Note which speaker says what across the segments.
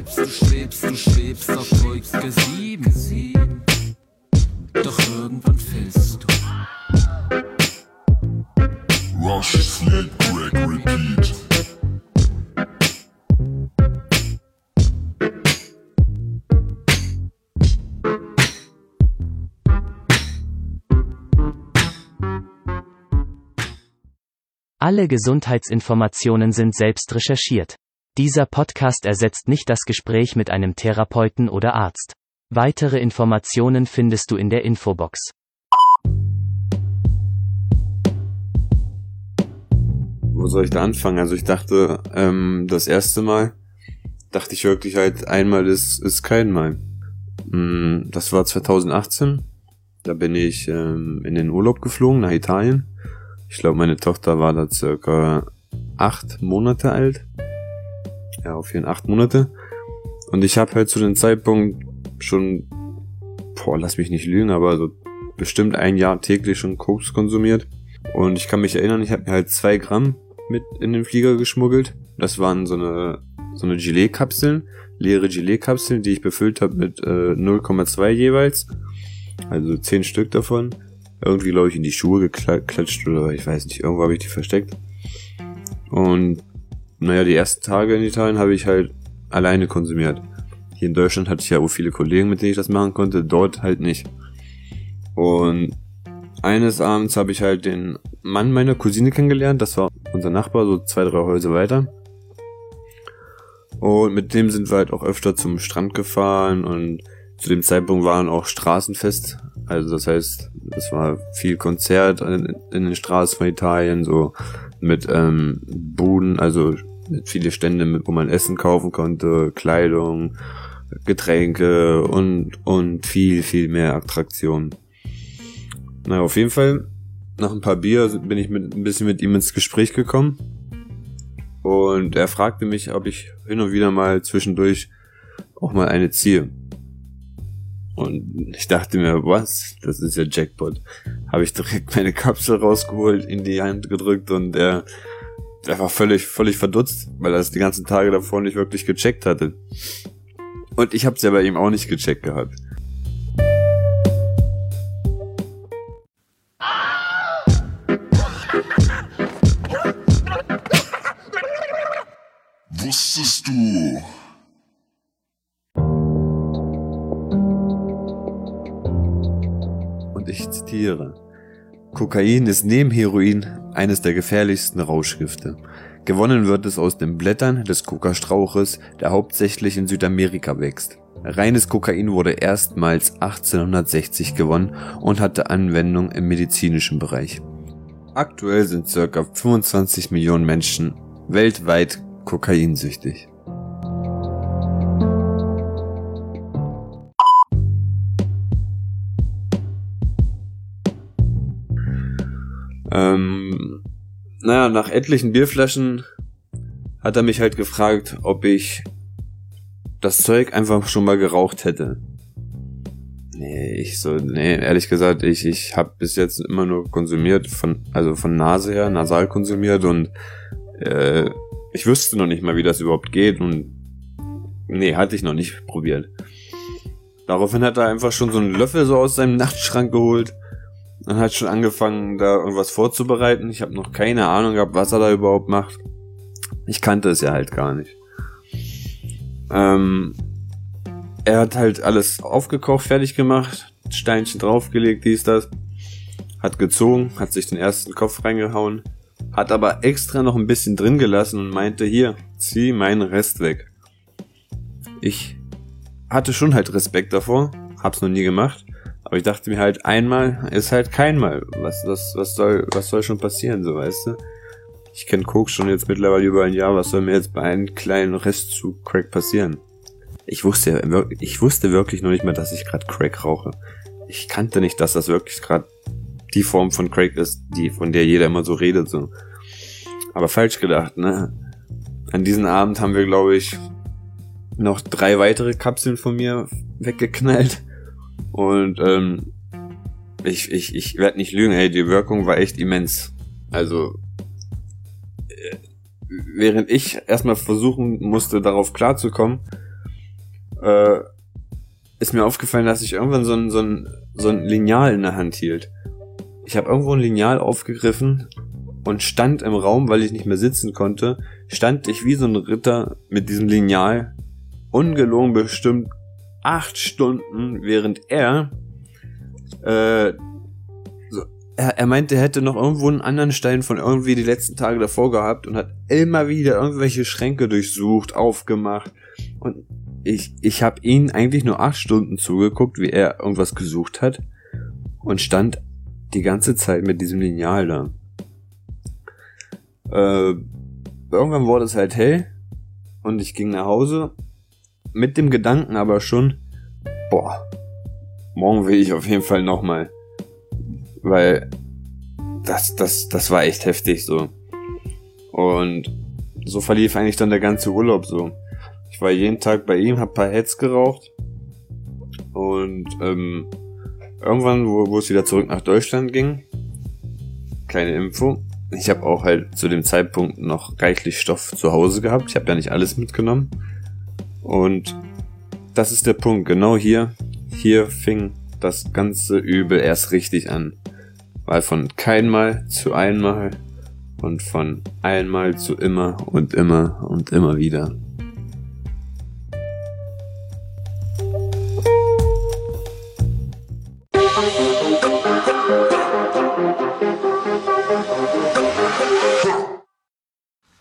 Speaker 1: schwebst, du schwebst, du schwebst auf Wolke 7. Doch irgendwann fällst du.
Speaker 2: Rush, Sleep, Crack, Repeat.
Speaker 3: Alle Gesundheitsinformationen sind selbst recherchiert. Dieser Podcast ersetzt nicht das Gespräch mit einem Therapeuten oder Arzt. Weitere Informationen findest du in der Infobox.
Speaker 4: Wo soll ich da anfangen? Also ich dachte, ähm, das erste Mal dachte ich wirklich halt, einmal ist, ist kein Mal. Mm, Das war 2018. Da bin ich ähm, in den Urlaub geflogen nach Italien. Ich glaube, meine Tochter war da circa acht Monate alt. Ja, auf jeden acht Monate. Und ich habe halt zu dem Zeitpunkt schon, boah, lass mich nicht lügen, aber so bestimmt ein Jahr täglich schon Koks konsumiert. Und ich kann mich erinnern, ich habe mir halt zwei Gramm mit in den Flieger geschmuggelt. Das waren so eine, so eine Gelee-Kapseln, leere Gelee-Kapseln, die ich befüllt habe mit äh, 0,2 jeweils. Also zehn Stück davon. Irgendwie, glaube ich, in die Schuhe geklatscht oder ich weiß nicht, irgendwo habe ich die versteckt. Und naja, die ersten Tage in Italien habe ich halt alleine konsumiert. Hier in Deutschland hatte ich ja auch viele Kollegen, mit denen ich das machen konnte, dort halt nicht. Und eines Abends habe ich halt den Mann meiner Cousine kennengelernt, das war unser Nachbar, so zwei, drei Häuser weiter. Und mit dem sind wir halt auch öfter zum Strand gefahren und zu dem Zeitpunkt waren auch Straßenfest. Also das heißt, es war viel Konzert in, in den Straßen von Italien, so mit ähm, Buden, also viele Stände, wo man Essen kaufen konnte, Kleidung, Getränke und, und viel, viel mehr Attraktionen. Na, auf jeden Fall, nach ein paar Bier bin ich mit, ein bisschen mit ihm ins Gespräch gekommen. Und er fragte mich, ob ich hin und wieder mal zwischendurch auch mal eine ziehe. Und ich dachte mir, was? Das ist ja Jackpot. Habe ich direkt meine Kapsel rausgeholt, in die Hand gedrückt und er, er war völlig, völlig verdutzt, weil er es die ganzen Tage davor nicht wirklich gecheckt hatte. Und ich habe es ja bei ihm auch nicht gecheckt gehabt.
Speaker 2: Wusstest du?
Speaker 4: Und ich zitiere. Kokain ist neben Heroin eines der gefährlichsten Rauschgifte. Gewonnen wird es aus den Blättern des Kokastrauches, der hauptsächlich in Südamerika wächst. Reines Kokain wurde erstmals 1860 gewonnen und hatte Anwendung im medizinischen Bereich. Aktuell sind ca. 25 Millionen Menschen weltweit kokainsüchtig. Ähm, naja, nach etlichen Bierflaschen hat er mich halt gefragt, ob ich das Zeug einfach schon mal geraucht hätte. Nee, ich so, nee, ehrlich gesagt, ich, ich habe bis jetzt immer nur konsumiert, von, also von Nase her, nasal konsumiert und äh, ich wüsste noch nicht mal, wie das überhaupt geht und nee, hatte ich noch nicht probiert. Daraufhin hat er einfach schon so einen Löffel so aus seinem Nachtschrank geholt und hat schon angefangen, da irgendwas vorzubereiten. Ich habe noch keine Ahnung gehabt, was er da überhaupt macht. Ich kannte es ja halt gar nicht. Ähm, er hat halt alles aufgekocht, fertig gemacht, Steinchen draufgelegt, dies, das. Hat gezogen, hat sich den ersten Kopf reingehauen, hat aber extra noch ein bisschen drin gelassen und meinte, hier, zieh meinen Rest weg. Ich hatte schon halt Respekt davor, hab's noch nie gemacht, aber ich dachte mir halt, einmal ist halt keinmal. Was, was, was soll, was soll schon passieren, so weißt du? Ich kenne Coke schon jetzt mittlerweile über ein Jahr, was soll mir jetzt bei einem kleinen Rest zu Crack passieren? Ich wusste, ich wusste wirklich noch nicht mal, dass ich gerade Crack rauche. Ich kannte nicht, dass das wirklich gerade die Form von Crack ist, die von der jeder immer so redet so. Aber falsch gedacht, ne? An diesem Abend haben wir, glaube ich, noch drei weitere Kapseln von mir weggeknallt und ähm, ich ich ich werde nicht lügen, ey, die Wirkung war echt immens. Also äh, während ich erstmal versuchen musste, darauf klarzukommen, äh, ist mir aufgefallen, dass ich irgendwann so ein, so ein, so ein Lineal in der Hand hielt. Ich habe irgendwo ein Lineal aufgegriffen und stand im Raum, weil ich nicht mehr sitzen konnte, stand ich wie so ein Ritter mit diesem Lineal, ungelogen bestimmt acht Stunden, während er, äh, so, er, er meinte, er hätte noch irgendwo einen anderen Stein von irgendwie die letzten Tage davor gehabt und hat immer wieder irgendwelche Schränke durchsucht, aufgemacht und ich, ich habe ihn eigentlich nur acht Stunden zugeguckt, wie er irgendwas gesucht hat und stand die ganze Zeit mit diesem Lineal da. Äh, irgendwann wurde es halt hell und ich ging nach Hause mit dem Gedanken aber schon, boah, morgen will ich auf jeden Fall nochmal. Weil das, das, das war echt heftig so. Und so verlief eigentlich dann der ganze Urlaub so. Ich war jeden Tag bei ihm, hab paar Heads geraucht. Und ähm, irgendwann, wo, wo es wieder zurück nach Deutschland ging, kleine Info, ich habe auch halt zu dem Zeitpunkt noch reichlich Stoff zu Hause gehabt. Ich habe ja nicht alles mitgenommen. Und das ist der Punkt. Genau hier, hier fing das ganze Übel erst richtig an. Weil von keinmal zu einmal und von einmal zu immer und immer und immer wieder.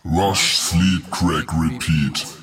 Speaker 2: Rush, sleep, crack, repeat.